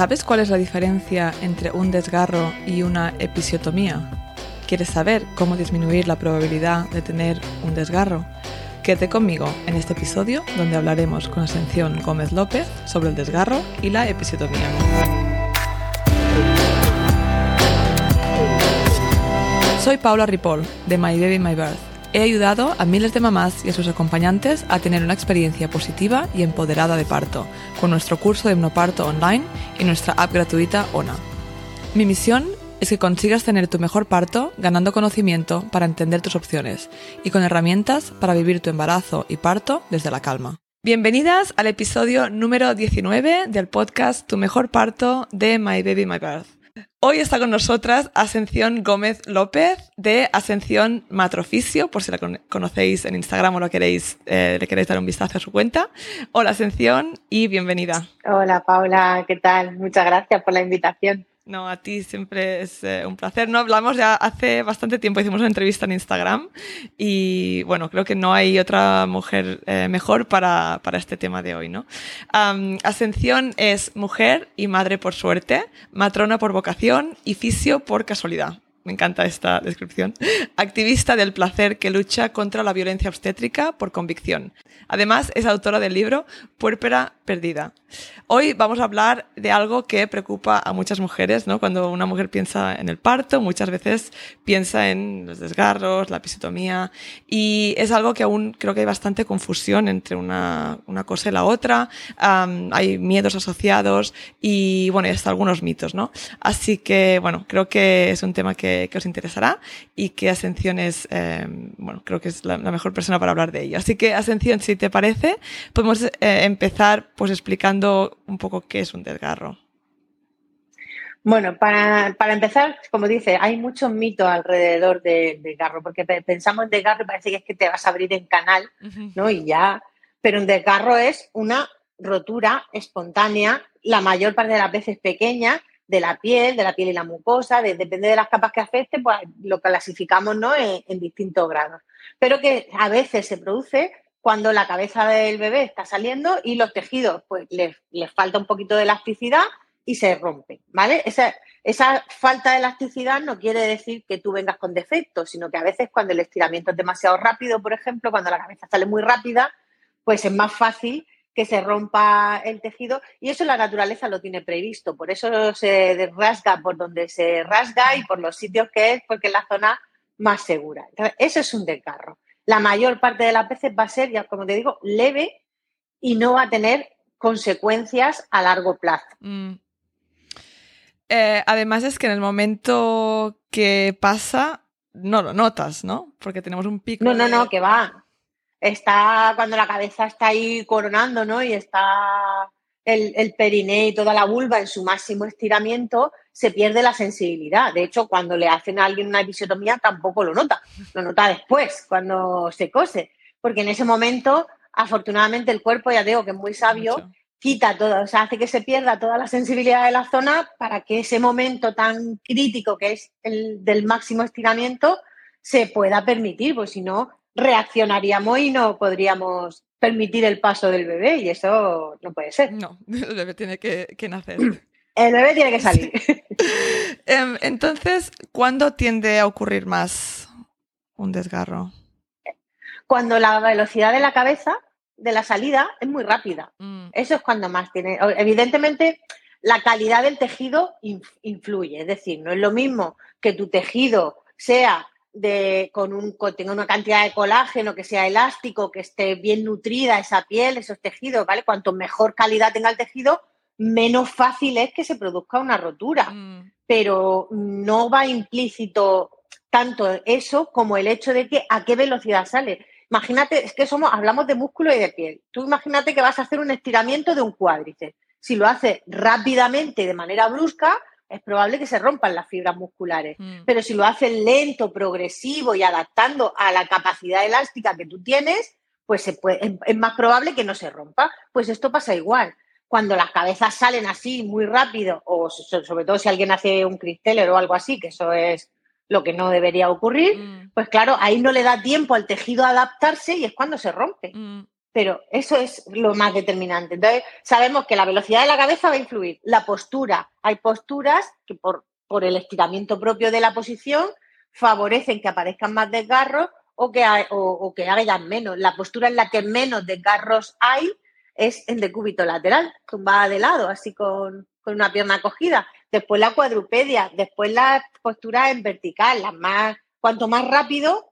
¿Sabes cuál es la diferencia entre un desgarro y una episiotomía? ¿Quieres saber cómo disminuir la probabilidad de tener un desgarro? Quédate conmigo en este episodio donde hablaremos con Ascensión Gómez López sobre el desgarro y la episiotomía. Soy Paula Ripoll de My Baby My Birth. He ayudado a miles de mamás y a sus acompañantes a tener una experiencia positiva y empoderada de parto con nuestro curso de hipnoparto online y nuestra app gratuita ONA. Mi misión es que consigas tener tu mejor parto ganando conocimiento para entender tus opciones y con herramientas para vivir tu embarazo y parto desde la calma. Bienvenidas al episodio número 19 del podcast Tu mejor parto de My Baby My Birth. Hoy está con nosotras Ascensión Gómez López de Ascensión Matroficio, por si la conocéis en Instagram o lo queréis, eh, le queréis dar un vistazo a su cuenta. Hola Ascensión y bienvenida. Hola Paula, ¿qué tal? Muchas gracias por la invitación. No, a ti siempre es eh, un placer. No hablamos ya hace bastante tiempo, hicimos una entrevista en Instagram y bueno, creo que no hay otra mujer eh, mejor para, para, este tema de hoy, ¿no? Ascensión es mujer y madre por suerte, matrona por vocación y fisio por casualidad me encanta esta descripción, activista del placer que lucha contra la violencia obstétrica por convicción. Además, es autora del libro Puérpera Perdida. Hoy vamos a hablar de algo que preocupa a muchas mujeres, ¿no? Cuando una mujer piensa en el parto, muchas veces piensa en los desgarros, la episiotomía, y es algo que aún creo que hay bastante confusión entre una, una cosa y la otra. hay miedos asociados y, bueno, y hasta algunos mitos, ¿no? Así que, bueno, creo que es un tema que que, os interesará y que Ascensión es, eh, bueno, creo que es la, mejor persona para hablar de ello. Así que Ascensión, si te parece, podemos eh, empezar pues explicando un poco qué es un desgarro. Bueno, para, empezar, como dice, hay muchos mitos alrededor del desgarro, porque pensamos en desgarro y parece que es que te vas a abrir en canal, ¿no? Y ya, pero un desgarro es una rotura espontánea, la mayor parte de las veces pequeña, de la piel, de la piel y la mucosa, depende de las capas que afecte, pues lo clasificamos ¿no? en, distintos grados. Pero que a veces se produce cuando la cabeza del bebé está saliendo y los tejidos, pues les, falta un poquito de elasticidad y se rompe, ¿vale? Esa, esa falta de elasticidad no quiere decir que tú vengas con defectos, sino que a veces cuando el estiramiento es demasiado rápido, por ejemplo, cuando la cabeza sale muy rápida, pues es más fácil que se rompa el tejido y eso la naturaleza lo tiene previsto. Por eso se rasga por donde se rasga y por los sitios que es, porque es la zona más segura. Entonces, eso es un desgarro. La mayor parte de las veces va a ser, ya como te digo, leve y no va a tener consecuencias a largo plazo. Mm. Eh, además es que en el momento que pasa, no lo notas, ¿no? Porque tenemos un pico. No, no, no, que va está cuando la cabeza está ahí coronando, ¿no? Y está el, el periné y toda la vulva en su máximo estiramiento, se pierde la sensibilidad. De hecho, cuando le hacen a alguien una episiotomía tampoco lo nota, lo nota después, cuando se cose, porque en ese momento, afortunadamente, el cuerpo, ya digo que es muy sabio, quita todo, o sea, hace que se pierda toda la sensibilidad de la zona para que ese momento tan crítico que es el del máximo estiramiento se pueda permitir, pues si no, reaccionaríamos y no podríamos permitir el paso del bebé y eso no puede ser. No, el bebé tiene que, nacer. El bebé tiene que salir. Em, entonces, ¿cuándo tiende a ocurrir más un desgarro? Cuando la velocidad de la cabeza de la salida es muy rápida. Mm. Eso es cuando más tiene. Evidentemente, la calidad del tejido influye. Es decir, no es lo mismo que tu tejido sea de, con un, tenga una cantidad de colágeno, que sea elástico, que esté bien nutrida esa piel, esos tejidos, ¿vale? Cuanto mejor calidad tenga el tejido, menos fácil es que se produzca una rotura. Mm. Pero no va implícito tanto eso como el hecho de que a qué velocidad sale. Imagínate, es que somos, hablamos de músculo y de piel. Tú imagínate que vas a hacer un estiramiento de un cuádriceps. Si lo haces rápidamente, de manera brusca, es probable que se rompan las fibras musculares. Mm. Pero si lo haces lento, progresivo y adaptando a la capacidad elástica que tú tienes, pues se puede, es, más probable que no se rompa. Pues esto pasa igual. Cuando las cabezas salen así muy rápido, o sobre todo si alguien hace un cristeler o algo así, que eso es lo que no debería ocurrir, mm. pues claro, ahí no le da tiempo al tejido a adaptarse y es cuando se rompe. Mm. Pero eso es lo más determinante. Entonces, sabemos que la velocidad de la cabeza va a influir. La postura, hay posturas que por, por el estiramiento propio de la posición favorecen que aparezcan más desgarros o que, o, que hagan menos. La postura en la que menos desgarros hay es en decúbito lateral, tumbada de lado, así con, una pierna cogida. Después la cuadrupedia, después la postura en vertical, las más, cuanto más rápido,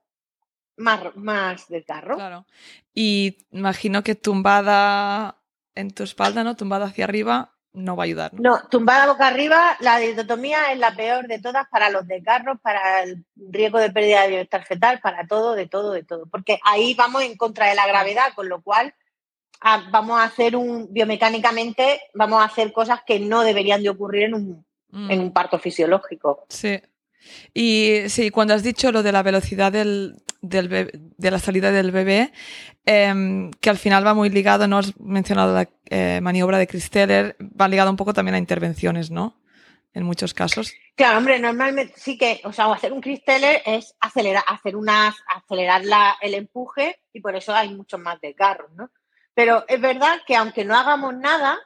más, más desgarro. Claro. Y imagino que tumbada en tu espalda, ¿no? Tumbada hacia arriba, no va a ayudar. ¿no? tumbada boca arriba, la dicotomía es la peor de todas para los desgarros, para el riesgo de pérdida de bienestar fetal, para todo, de todo, de todo. Porque ahí vamos en contra de la gravedad, con lo cual ah, vamos a hacer un, biomecánicamente, vamos a hacer cosas que no deberían de ocurrir en un, en un mm. parto fisiológico. Sí. Y sí, cuando has dicho lo de la velocidad del, de la salida del bebé, em, que al final va muy ligado, no has mencionado la eh, maniobra de Christeller, va ligado un poco también a intervenciones, ¿no? En muchos casos. Claro, hombre, normalmente sí que, o sea, hacer un Christeller es acelerar, hacer unas, acelerar el empuje y por eso hay muchos más desgarros, ¿no? Pero es verdad que aunque no hagamos nada,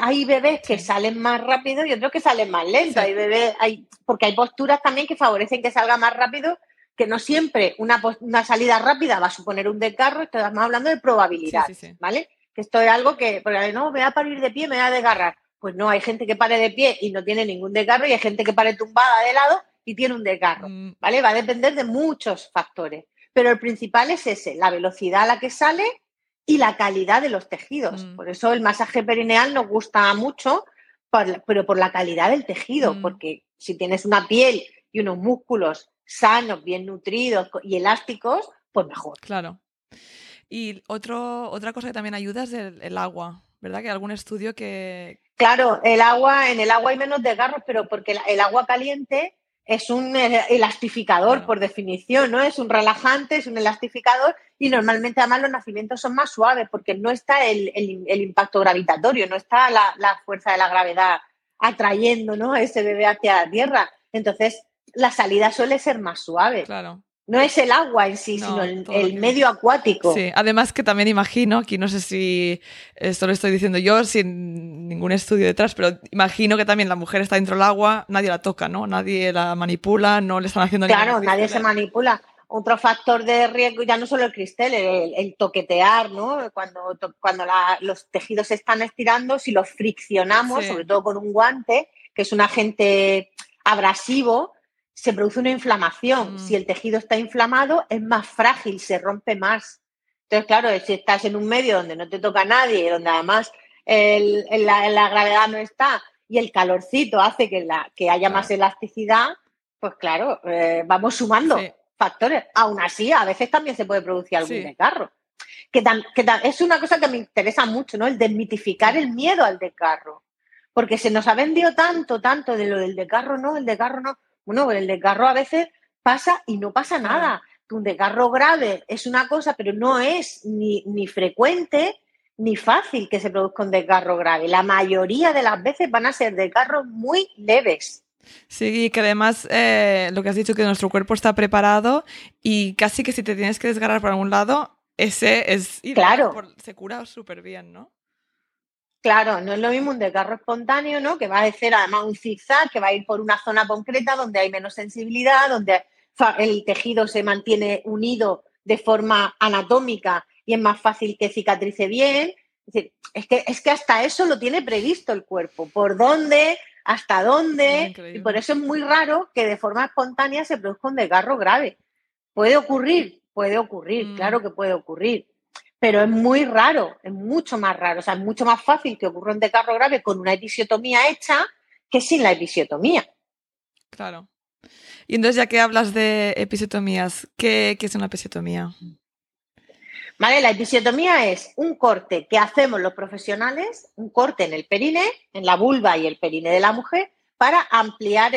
hay bebés que salen más rápido y otros que salen más lento. Hay bebés, hay, porque hay posturas también que favorecen que salga más rápido, que no siempre una, una salida rápida va a suponer un desgarro, estamos hablando de probabilidad, ¿vale? Que esto es algo que, porque no, me voy a parir de pie, me voy a desgarrar. Pues no, hay gente que pare de pie y no tiene ningún desgarro y hay gente que pare tumbada de lado y tiene un desgarro, mm. ¿vale? Va a depender de muchos factores. Pero el principal es ese, la velocidad a la que sale y la calidad de los tejidos. Mm. Por eso el masaje perineal nos gusta mucho, pero por la calidad del tejido, mm. porque si tienes una piel y unos músculos sanos, bien nutridos y elásticos, pues mejor. Claro. Y otro, otra cosa que también ayuda es el, agua, ¿verdad? Que algún estudio que... Claro, el agua, en el agua hay menos desgarros, pero porque el agua caliente es un elastificador por definición, ¿no? Es un relajante, es un elastificador y normalmente además los nacimientos son más suaves porque no está el, impacto gravitatorio, no está la, fuerza de la gravedad atrayendo ¿no? a ese bebé hacia la tierra. Entonces, la salida suele ser más suave. Claro no es el agua en sí, sino el, medio acuático. Sí, además que también imagino, aquí no sé si esto lo estoy diciendo yo sin ningún estudio detrás, pero imagino que también la mujer está dentro del agua, nadie la toca, ¿no? Nadie la manipula, no le están haciendo Claro, nadie se manipula. Otro factor de riesgo, ya no solo el cristal, el, toquetear, ¿no? Cuando, cuando los tejidos se están estirando, si los friccionamos, sobre todo con un guante, que es un agente abrasivo, se produce una inflamación. Mm. Si el tejido está inflamado, es más frágil, se rompe más. Entonces, claro, si estás en un medio donde no te toca a nadie, donde además la, gravedad no está y el calorcito hace que, la, que haya más elasticidad, pues claro, eh, vamos sumando factores. Aún así, a veces también se puede producir algún desgarro. Que, que es una cosa que me interesa mucho, ¿no? El desmitificar el miedo al desgarro. Porque se nos ha vendido tanto, tanto de lo del desgarro, no, el desgarro no. Bueno, el desgarro a veces pasa y no pasa nada. Un desgarro grave es una cosa, pero no es ni, ni frecuente ni fácil que se produzca un desgarro grave. La mayoría de las veces van a ser desgarros muy leves. Sí, que además eh, lo que has dicho que nuestro cuerpo está preparado y casi que si te tienes que desgarrar por algún lado, ese es claro. se cura súper bien, ¿no? Claro, no es lo mismo un desgarro espontáneo, ¿no? Que va a ser además un zigzag, que va a ir por una zona concreta donde hay menos sensibilidad, donde el tejido se mantiene unido de forma anatómica y es más fácil que cicatrice bien. Es, decir, es, que, es que hasta eso lo tiene previsto el cuerpo. ¿Por dónde? ¿Hasta dónde? Y por eso es muy raro que de forma espontánea se produzca un desgarro grave. ¿Puede ocurrir? Puede ocurrir, mm. claro que puede ocurrir pero es muy raro, es mucho más raro. O sea, es mucho más fácil que ocurra un desgarro grave con una episiotomía hecha que sin la episiotomía. Claro. Y entonces, ya que hablas de episiotomías, ¿qué, es una episiotomía? Vale, la episiotomía es un corte que hacemos los profesionales, un corte en el perine, en la vulva y el perine de la mujer, para ampliar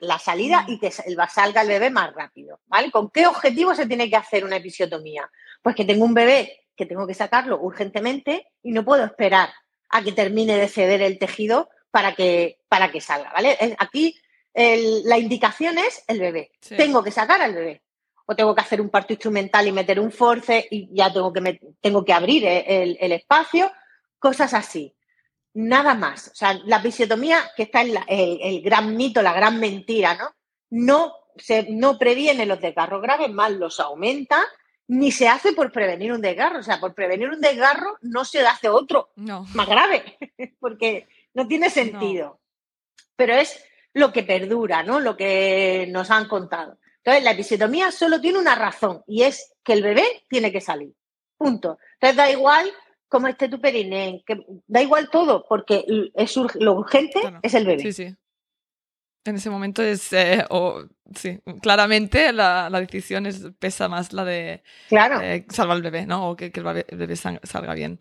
la, salida y que salga el bebé más rápido. ¿vale? ¿Con qué objetivo se tiene que hacer una episiotomía? Pues que tengo un bebé que tengo que sacarlo urgentemente y no puedo esperar a que termine de ceder el tejido para que, para que salga, ¿vale? Aquí la indicación es el bebé. Tengo que sacar al bebé. o tengo que hacer un parto instrumental y meter un force y ya tengo que, tengo que abrir el, espacio, cosas así. Nada más. O sea, la episiotomía, que está en el, gran mito, la gran mentira, ¿no? No, se, no previene los desgarros graves, más los aumenta, ni se hace por prevenir un desgarro. O sea, por prevenir un desgarro no se hace otro más grave, porque no tiene sentido. Pero es lo que perdura, ¿no? Lo que nos han contado. Entonces, la episiotomía solo tiene una razón y es que el bebé tiene que salir. Punto. Entonces, da igual cómo esté tu periné, que da igual todo, porque es lo urgente es el bebé. Sí, sí. En ese momento es, eh, sí, claramente la, decisión es, pesa más la de eh, salvar al bebé, ¿no? O que, el bebé, salga bien.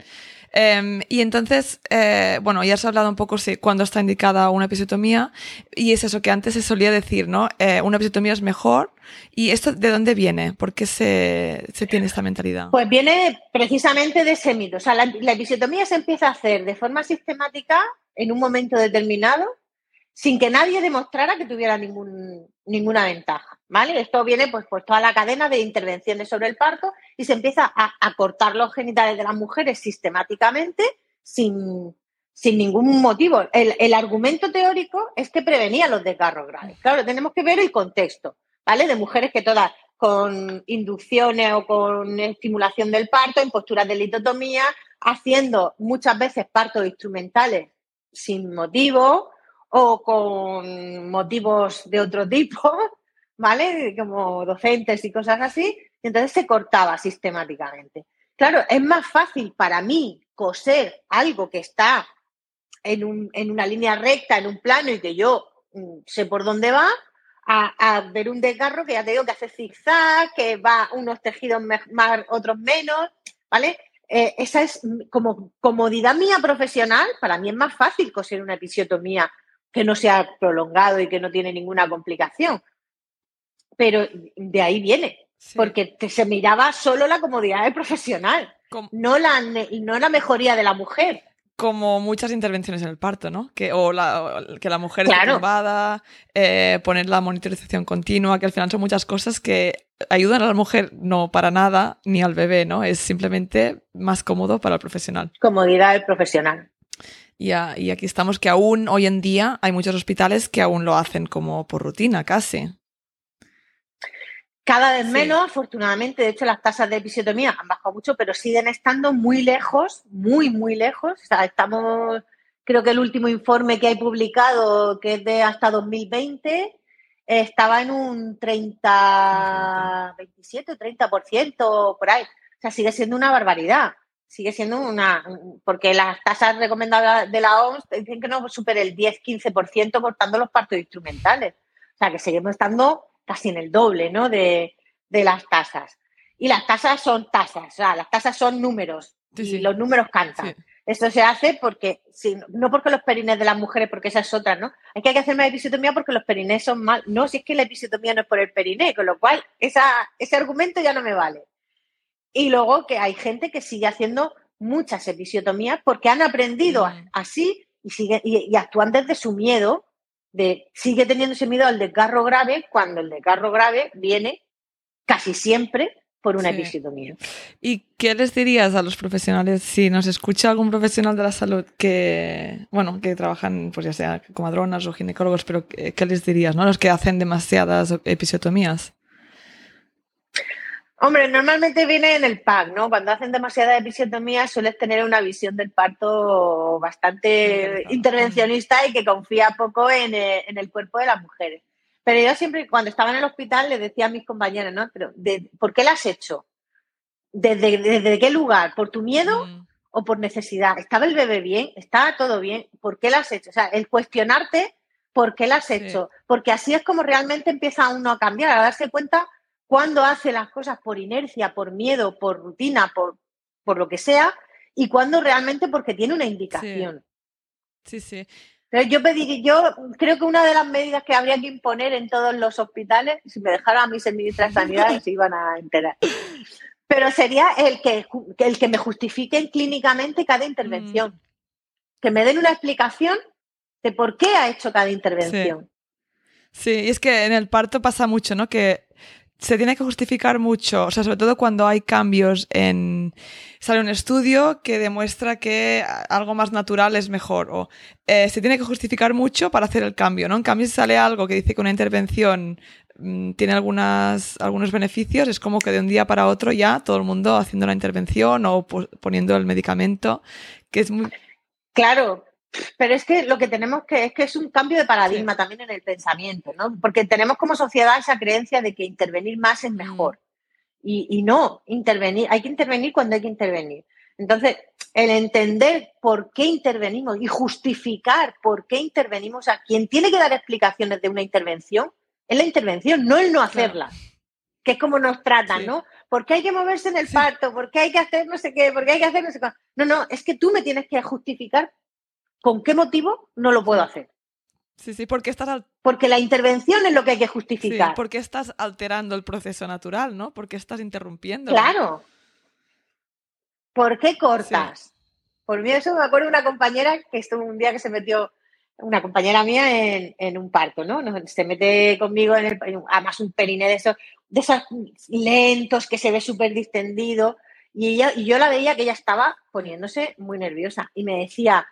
Em, y entonces, eh, bueno, ya has hablado un poco sí, cuando está indicada una episiotomía, y es eso que antes se solía decir, ¿no? una episiotomía es mejor. ¿Y esto de dónde viene? ¿Por qué se, tiene esta mentalidad? Pues viene precisamente de ese mito. O sea, la episiotomía se empieza a hacer de forma sistemática en un momento determinado sin que nadie demostrara que tuviera ningún, ninguna ventaja, ¿vale? Esto viene pues por toda la cadena de intervenciones sobre el parto y se empieza a, cortar los genitales de las mujeres sistemáticamente sin, ningún motivo. El, argumento teórico es que prevenía los desgarros graves. Claro, tenemos que ver el contexto, ¿vale? De mujeres que todas con inducciones o con estimulación del parto, en posturas de litotomía, haciendo muchas veces partos instrumentales sin motivo, o con motivos de otro tipo, ¿vale? Como docentes y cosas así, entonces se cortaba sistemáticamente. Claro, es más fácil para mí coser algo que está en, una línea recta, en un plano y que yo mm, sé por dónde va, a, ver un desgarro que ya te digo que hace zigzag, que va unos tejidos más, otros menos, ¿vale? Eh, esa es como comodidad mía profesional, para mí es más fácil coser una episiotomía que no se ha prolongado y que no tiene ninguna complicación. Pero de ahí viene, porque se miraba solo la comodidad del profesional, no la, no la mejoría de la mujer como muchas intervenciones en el parto, ¿no? Que, o, que la mujer claro. esté eh, poner la monitorización continua, que al final son muchas cosas que ayudan a la mujer no para nada, ni al bebé, ¿no? Es simplemente más cómodo para el profesional. Comodidad del profesional. Y, aquí estamos que aún hoy en día hay muchos hospitales que aún lo hacen como por rutina, casi. Cada vez menos, afortunadamente, de hecho las tasas de episiotomía han bajado mucho, pero siguen estando muy lejos, muy, muy lejos. O sea, estamos, creo que el último informe que hay publicado, que es de hasta 2020, estaba en un 30, 27, 30% por ahí. O sea, sigue siendo una barbaridad sigue siendo una, porque las tasas recomendadas de la OMS dicen que no supere el 10-15% cortando los partos instrumentales. O sea, que seguimos estando casi en el doble, ¿no? De, las tasas. Y las tasas son tasas, o sea, las tasas son números. y los números cantan. Esto se hace porque, no porque los perines de las mujeres, porque esa es otra, ¿no? Hay que hacer más episiotomía porque los perines son mal. No, si es que la episiotomía no es por el periné, con lo cual esa, ese argumento ya no me vale. Y luego que hay gente que sigue haciendo muchas episiotomías porque han aprendido mm. así y, sigue, y, actúan desde su miedo, de sigue teniendo ese miedo al desgarro grave cuando el desgarro grave viene casi siempre por una episiotomía. ¿Y qué les dirías a los profesionales si nos escucha algún profesional de la salud que, bueno, que trabajan, pues ya sea comadronas o ginecólogos, pero qué les dirías, ¿no? Los que hacen demasiadas episiotomías. Hombre, normalmente viene en el pack, ¿no? Cuando hacen demasiada episiotomía sueles tener una visión del parto bastante intervencionista y que confía poco eh, en, el cuerpo de las mujeres. Pero yo siempre, cuando estaba en el hospital, le decía a mis compañeros, ¿no? Pero, ¿por qué la has hecho? ¿Desde, qué lugar? ¿Por tu miedo mm. o por necesidad? ¿Estaba el bebé bien? ¿Estaba todo bien? ¿Por qué la has hecho? O sea, el cuestionarte por qué la has hecho. Porque así es como realmente empieza uno a cambiar, a darse cuenta cuando hace las cosas por inercia, por miedo, por rutina, por, por lo que sea, y cuando realmente porque tiene una indicación. Sí, sí. yo pedí, yo creo que una de las medidas que habría que imponer en todos los hospitales, si me dejaran a mis ministras de sanidad, se iban a enterar. Pero sería el que, el que me justifiquen clínicamente cada intervención. Mm. Que me den una explicación de por qué ha hecho cada intervención. Sí. sí, y es que en el parto pasa mucho, ¿no? Que se tiene que justificar mucho, o sea, sobre todo cuando hay cambios en... Sale un estudio que demuestra que algo más natural es mejor, o eh, se tiene que justificar mucho para hacer el cambio, ¿no? En cambio, si sale algo que dice que una intervención mm, tiene algunas, algunos beneficios, es como que de un día para otro ya todo el mundo haciendo la intervención o poniendo el medicamento, que es muy... Claro, pero es que lo que tenemos que es que es un cambio de paradigma también en el pensamiento, ¿no? Porque tenemos como sociedad esa creencia de que intervenir más es mejor. Y, no, intervenir, hay que intervenir cuando hay que intervenir. Entonces, el entender por qué intervenimos y justificar por qué intervenimos a quien tiene que dar explicaciones de una intervención es la intervención, no el no hacerla. Que es como nos tratan, ¿no? ¿Por qué hay que moverse en el parto? ¿Por qué hay que hacer no sé qué? ¿Por qué hay que hacer no sé qué? No, no, es que tú me tienes que justificar ¿Con qué motivo no lo puedo hacer? Sí, sí, porque estás... Porque la intervención es lo que hay que justificar. Sí, porque estás alterando el proceso natural, ¿no? Porque estás interrumpiendo. Claro. ¿Por qué cortas? Por mí eso me acuerdo de una compañera que estuvo un día que se metió, una compañera mía en, un parto, ¿no? Se mete conmigo en el, además un periné de esos, de esos lentos que se ve súper distendido. Y, ella, y yo la veía que ella estaba poniéndose muy nerviosa y me decía,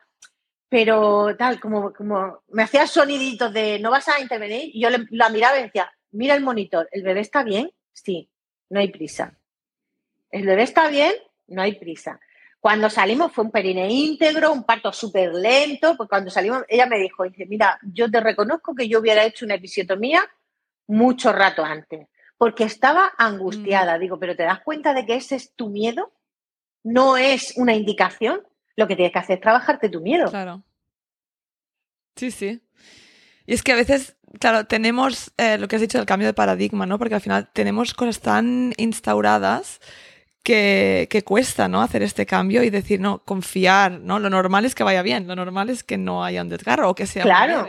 pero tal, como, como me hacía soniditos de no vas a intervenir, yo la miraba y decía, mira el monitor, ¿el bebé está bien? Sí, no hay prisa. ¿El bebé está bien? No hay prisa. Cuando salimos fue un perine íntegro, un parto súper lento, pues cuando salimos ella me dijo, dice, mira, yo te reconozco que yo hubiera hecho una episiotomía mucho rato antes, porque estaba angustiada. Mm. Digo, pero ¿te das cuenta de que ese es tu miedo? No es una indicación lo que tienes que hacer es trabajarte tu miedo. Claro. Sí, sí. Y es que a veces, claro, tenemos eh, lo que has dicho del cambio de paradigma, ¿no? Porque al final tenemos cosas tan instauradas que, que, cuesta, ¿no? Hacer este cambio y decir, no, confiar, ¿no? Lo normal es que vaya bien, lo normal es que no haya un desgarro o que sea. Claro.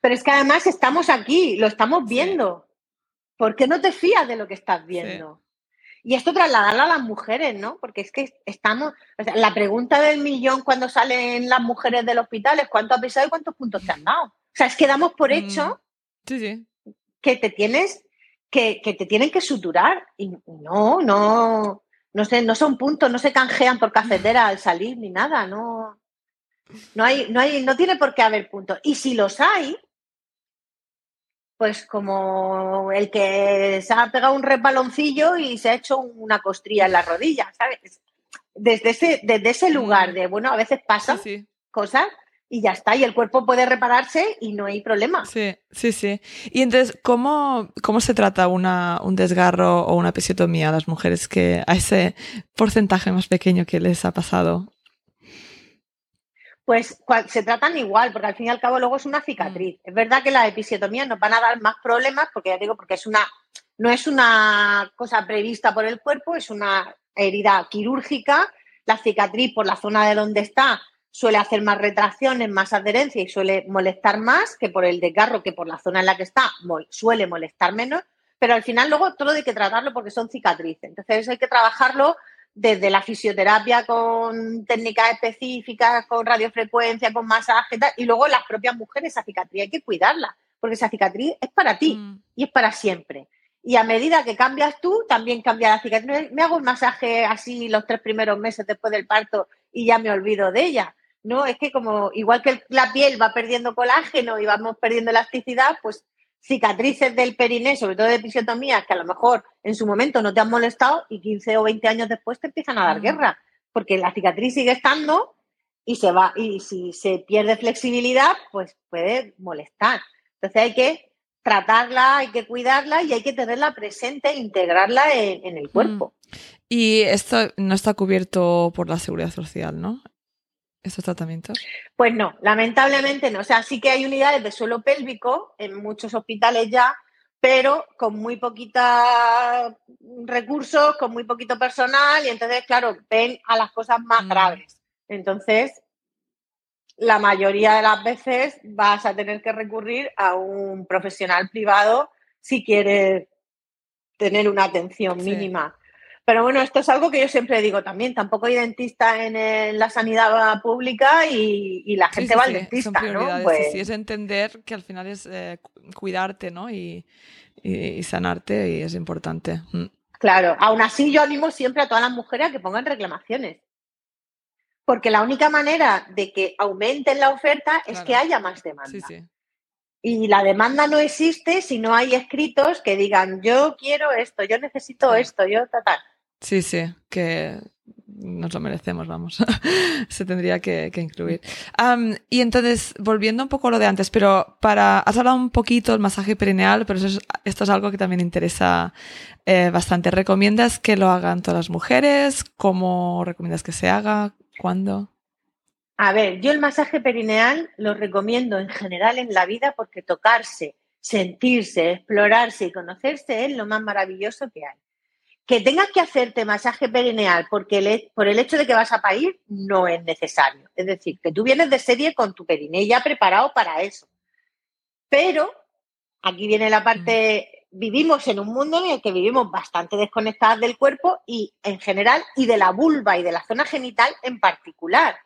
Pero es que además estamos aquí, lo estamos viendo. ¿Por qué no te fías de lo que estás viendo? Y esto trasladarlo a las mujeres, ¿no? Porque es que estamos, o sea, la pregunta del millón cuando salen las mujeres del hospital es cuánto has pesado y cuántos puntos te han dado. O sea, es que damos por mm. hecho que te tienes, que, que, te tienen que suturar. Y no, no, no sé, no son puntos, no se canjean por cafetera al salir ni nada, no. No hay, no hay, no tiene por qué haber puntos. Y si los hay, pues como el que se ha pegado un resbaloncillo y se ha hecho una costría en la rodilla, ¿sabes? Desde ese, desde ese lugar de, bueno, a veces pasan cosas y ya está, y el cuerpo puede repararse y no hay problema. Sí, sí, sí. Y entonces, ¿cómo, cómo se trata una, un desgarro o una episiotomía a las mujeres que a ese porcentaje más pequeño que les ha pasado? Pues se tratan igual, porque al fin y al cabo luego es una cicatriz. Mm. Es verdad que las episiotomías nos van a dar más problemas, porque ya digo, porque es una, no es una cosa prevista por el cuerpo, es una herida quirúrgica. La cicatriz por la zona de donde está suele hacer más retracciones, más adherencia y suele molestar más que por el desgarro, que por la zona en la que está suele molestar menos. Pero al final luego todo hay que tratarlo porque son cicatrices. Entonces hay que trabajarlo desde la fisioterapia con técnicas específicas, con radiofrecuencia, con masaje y luego las propias mujeres, esa cicatriz hay que cuidarla, porque esa cicatriz es para ti mm. y es para siempre. Y a medida que cambias tú, también cambia la cicatriz. Me hago un masaje así los tres primeros meses después del parto y ya me olvido de ella. No, es que como igual que la piel va perdiendo colágeno y vamos perdiendo elasticidad, pues cicatrices del periné, sobre todo de episiotomías, que a lo mejor en su momento no te han molestado y 15 o 20 años después te empiezan a dar guerra, porque la cicatriz sigue estando y se va y si se pierde flexibilidad, pues puede molestar. Entonces hay que tratarla, hay que cuidarla y hay que tenerla presente e integrarla en, el cuerpo. Y esto no está cubierto por la seguridad social, ¿no? Estos tratamientos? Pues no, lamentablemente no. O sea, sí que hay unidades de suelo pélvico en muchos hospitales ya, pero con muy poquitos recursos, con muy poquito personal y entonces, claro, ven a las cosas más mm. graves. Entonces, la mayoría de las veces vas a tener que recurrir a un profesional privado si quieres tener una atención mínima. Pero bueno, esto es algo que yo siempre digo también. Tampoco hay dentista en, la sanidad pública y, la gente va al dentista. ¿no? Pues... Sí, es entender que al final es eh, cuidarte ¿no? Y, sanarte y es importante. Mm. Claro, aún así yo animo siempre a todas las mujeres a que pongan reclamaciones. Porque la única manera de que aumenten la oferta es que haya más demanda. Sí, sí. Y la demanda no existe si no hay escritos que digan yo quiero esto, yo necesito esto, yo tal, Sí, sí, que nos lo merecemos, vamos. Se tendría que, incluir. y entonces, volviendo un poco a lo de antes, pero para, has hablado un poquito del masaje perineal, pero esto es algo que también interesa eh, bastante. ¿Recomiendas que lo hagan todas las mujeres? ¿Cómo recomiendas que se haga? ¿Cuándo? A ver, yo el masaje perineal lo recomiendo en general en la vida porque tocarse, sentirse, explorarse y conocerse es lo más maravilloso que hay. Que tengas que hacerte masaje perineal porque por el hecho de que vas a parir no es necesario. Es decir, que tú vienes de serie con tu periné ya preparado para eso. Pero aquí viene la parte, vivimos en un mundo en el que vivimos bastante desconectadas del cuerpo y en general y de la vulva y de la zona genital en particular.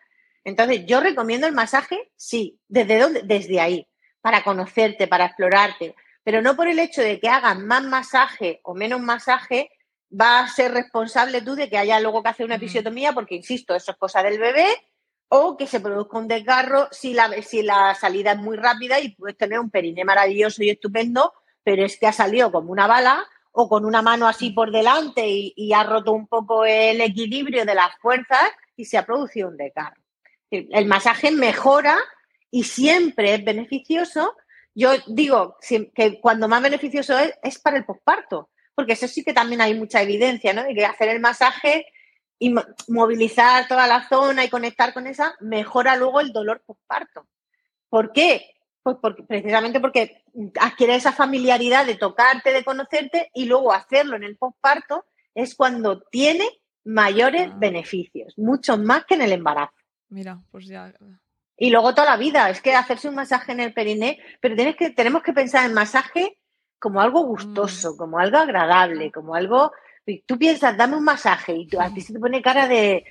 Entonces, yo recomiendo el masaje, sí, ¿desde dónde? Desde ahí, para conocerte, para explorarte, pero no por el hecho de que hagan más masaje o menos masaje, va a ser responsable tú de que haya luego que hacer una episiotomía, porque insisto, eso es cosa del bebé, o que se produzca un desgarro si la, si la salida es muy rápida y puedes tener un periné maravilloso y estupendo, pero es que ha salido como una bala o con una mano así por delante y ha roto un poco el equilibrio de las fuerzas y se ha producido un desgarro. El masaje mejora y siempre es beneficioso. Yo digo que cuando más beneficioso es, es para el posparto, porque eso sí que también hay mucha evidencia, ¿no? De que hacer el masaje y movilizar toda la zona y conectar con esa mejora luego el dolor posparto. ¿Por qué? Pues porque, precisamente porque adquiere esa familiaridad de tocarte, de conocerte y luego hacerlo en el posparto es cuando tiene mayores ah. beneficios, muchos más que en el embarazo. Mira, pues ya. Y luego toda la vida, es que hacerse un masaje en el periné, pero tienes que, tenemos que pensar en masaje como algo gustoso, mm. como algo agradable, como algo. Tú piensas, dame un masaje y tú, a ti se te pone cara de.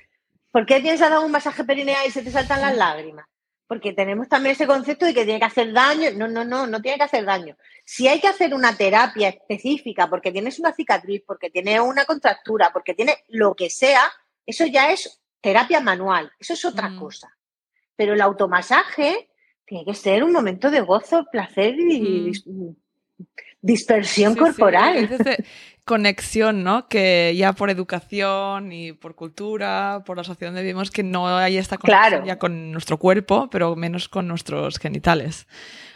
¿Por qué piensas dar un masaje perineal y se te saltan las lágrimas? Porque tenemos también ese concepto de que tiene que hacer daño. No, no, no, no tiene que hacer daño. Si hay que hacer una terapia específica porque tienes una cicatriz, porque tienes una contractura, porque tienes lo que sea, eso ya es terapia manual, eso es otra mm. cosa. Pero el automasaje tiene que ser un momento de gozo, placer y mm. Dispersión corporal. conexión, ¿no? Que ya por educación y por cultura, por la sociedad donde vivimos, que no hay esta conexión ya con nuestro cuerpo, pero menos con nuestros genitales.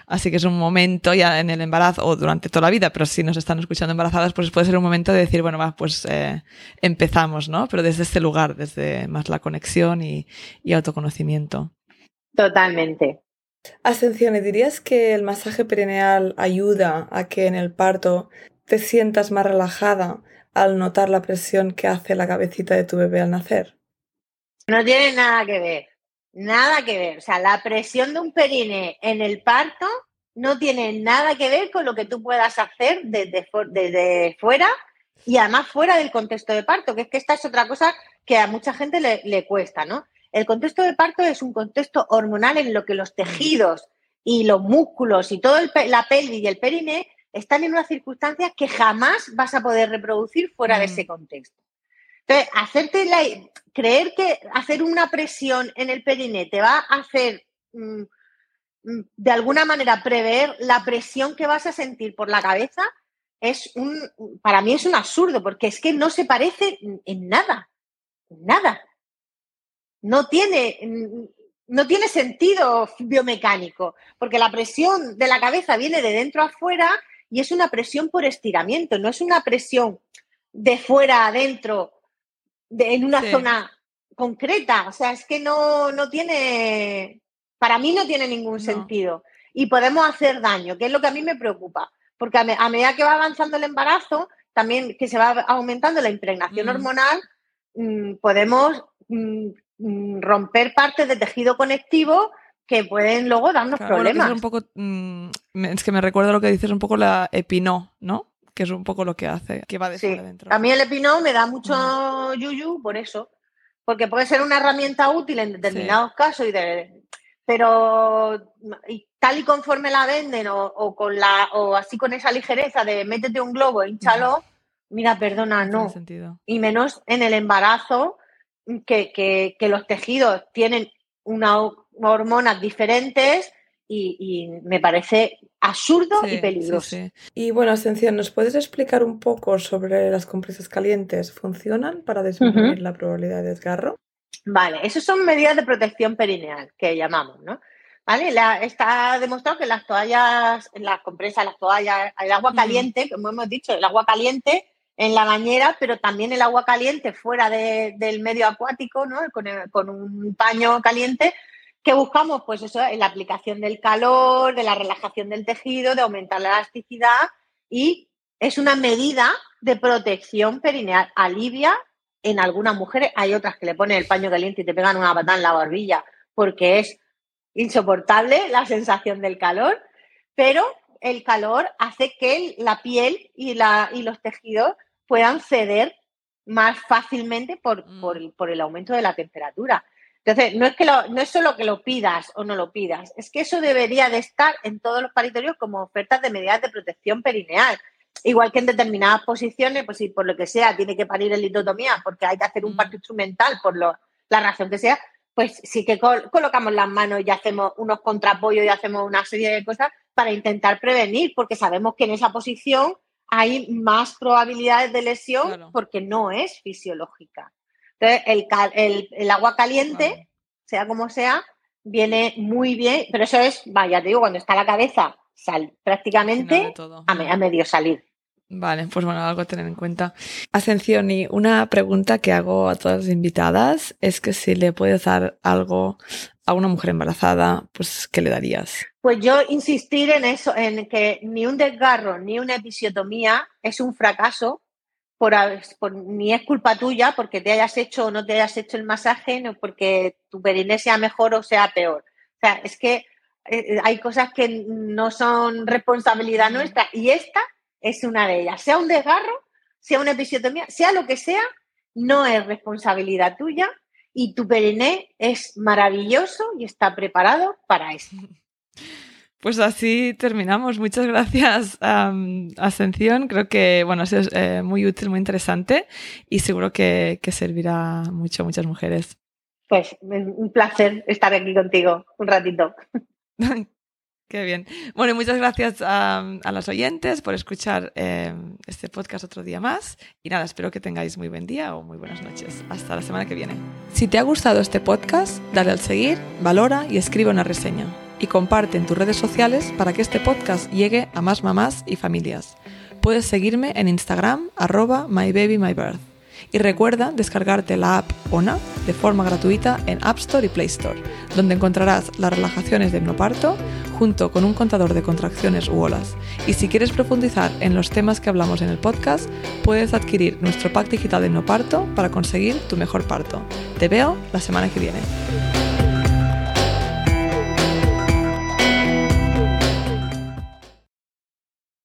Así que es un momento ya en el embarazo o durante toda la vida, pero si nos están escuchando embarazadas, pues puede ser un momento de decir, bueno, va, pues eh, empezamos, ¿no? Pero desde este lugar, desde más la conexión y, autoconocimiento. Totalmente. Ascensión, ¿dirías que el masaje perineal ayuda a que en el parto te sientas más relajada al notar la presión que hace la cabecita de tu bebé al nacer? No tiene nada que ver. Nada que ver. O sea, la presión de un perine en el parto no tiene nada que ver con lo que tú puedas hacer desde, desde fuera y además fuera del contexto de parto, que es que esta es otra cosa que a mucha gente le, cuesta, ¿no? El contexto de parto es un contexto hormonal en lo que los tejidos y los músculos y todo la pelvis y el perine están en unas circunstancias que jamás vas a poder reproducir fuera de mm. ese contexto. Entonces, hacerte la, creer que hacer una presión en el periné te va a hacer mm, mm, de alguna manera prever la presión que vas a sentir por la cabeza es un, para mí es un absurdo, porque es que no se parece en nada, nada. No tiene, no tiene sentido biomecánico, porque la presión de la cabeza viene de dentro a fuera y es una presión por estiramiento, no es una presión de fuera a adentro en una zona concreta. O sea, es que no, no tiene, para mí no tiene ningún sentido. Y podemos hacer daño, que es lo que a mí me preocupa. Porque a, medida que va avanzando el embarazo, también que se va aumentando la impregnación mm. hormonal, mm, podemos mm, romper partes de tejido conectivo que pueden luego darnos problemas. Es, un poco, es que me recuerda lo que dices, un poco la epinó, ¿no? que es un poco lo que hace, que va de sí. adentro. A mí el epinó me da mucho yuyu por eso, porque puede ser una herramienta útil en determinados casos, y de, pero tal y conforme la venden o, con la, o así con esa ligereza de métete un globo, hinchalo, mira, perdona, no. Y menos en el embarazo, que, que, los tejidos tienen unas hormonas diferentes y, me parece absurdo y peligroso. y bueno, Ascensión, ¿nos puedes explicar un poco sobre las compresas calientes? ¿Funcionan para disminuir la probabilidad de desgarro? Vale, esas son medidas de protección perineal que llamamos, ¿no? ¿Vale? está demostrado que las toallas, las compresas, las toallas, el agua caliente, como hemos dicho, el agua caliente en la bañera, pero también el agua caliente fuera del medio acuático, ¿no? Con, un paño caliente, que buscamos, pues eso, en la aplicación del calor, de la relajación del tejido, de aumentar la elasticidad y es una medida de protección perineal. Alivia en algunas mujeres, hay otras que le ponen el paño caliente y te pegan una patada en la barbilla porque es insoportable la sensación del calor, pero el calor hace que la piel y, la, y los tejidos puedan ceder más fácilmente por, mm. por, el aumento de la temperatura. Entonces, no es, que no es solo que lo pidas o no lo pidas, es que eso debería de estar en todos los paritorios como ofertas de medidas de protección perineal. Igual que en determinadas posiciones, pues si por lo que sea tiene que parir el litotomía porque hay que hacer un mm. parto instrumental por lo, la razón que sea, pues sí que colocamos las manos y hacemos unos contrapoyos y hacemos una serie de cosas para intentar prevenir, porque sabemos que en esa posición hay más probabilidades de lesión porque no es fisiológica. Entonces, el, el, agua caliente, sea como sea, viene muy bien, pero eso es, vaya, te digo, cuando está la cabeza sal, prácticamente a, a medio salir. Vale, pues bueno, algo a tener en cuenta. Ascensión, y una pregunta que hago a todas las invitadas es que si le puedes dar algo a una mujer embarazada, pues ¿qué le darías? Pues yo insistir en eso, en que ni un desgarro ni una episiotomía es un fracaso, por, ni es culpa tuya porque te hayas hecho o no te hayas hecho el masaje, no porque tu periné sea mejor o sea peor. O sea, es que eh, hay cosas que no son responsabilidad nuestra y esta es una de ellas. Sea un desgarro, sea una episiotomía, sea lo que sea, no es responsabilidad tuya y tu periné es maravilloso y está preparado para eso. Pues así terminamos. Muchas gracias, Ascensión. Creo que bueno, es eh, muy útil, muy interesante y seguro que, que servirá mucho a muchas mujeres. Pues un placer estar aquí contigo un ratito. Qué bien. Bueno, muchas gracias a, los oyentes por escuchar eh, este podcast otro día más. Y nada, espero que tengáis muy buen día o muy buenas noches. Hasta la semana que viene. Si te ha gustado este podcast, dale al seguir, valora y escribe una reseña. Y comparte en tus redes sociales para que este podcast llegue a más mamás y familias. Puedes seguirme en Instagram, arroba mybabymybirth. Y recuerda descargarte la app ONA de forma gratuita en App Store y Play Store, donde encontrarás las relajaciones de hipnoparto junto con un contador de contracciones u olas. Y si quieres profundizar en los temas que hablamos en el podcast, puedes adquirir nuestro pack digital de hipnoparto para conseguir tu mejor parto. Te veo la semana que viene.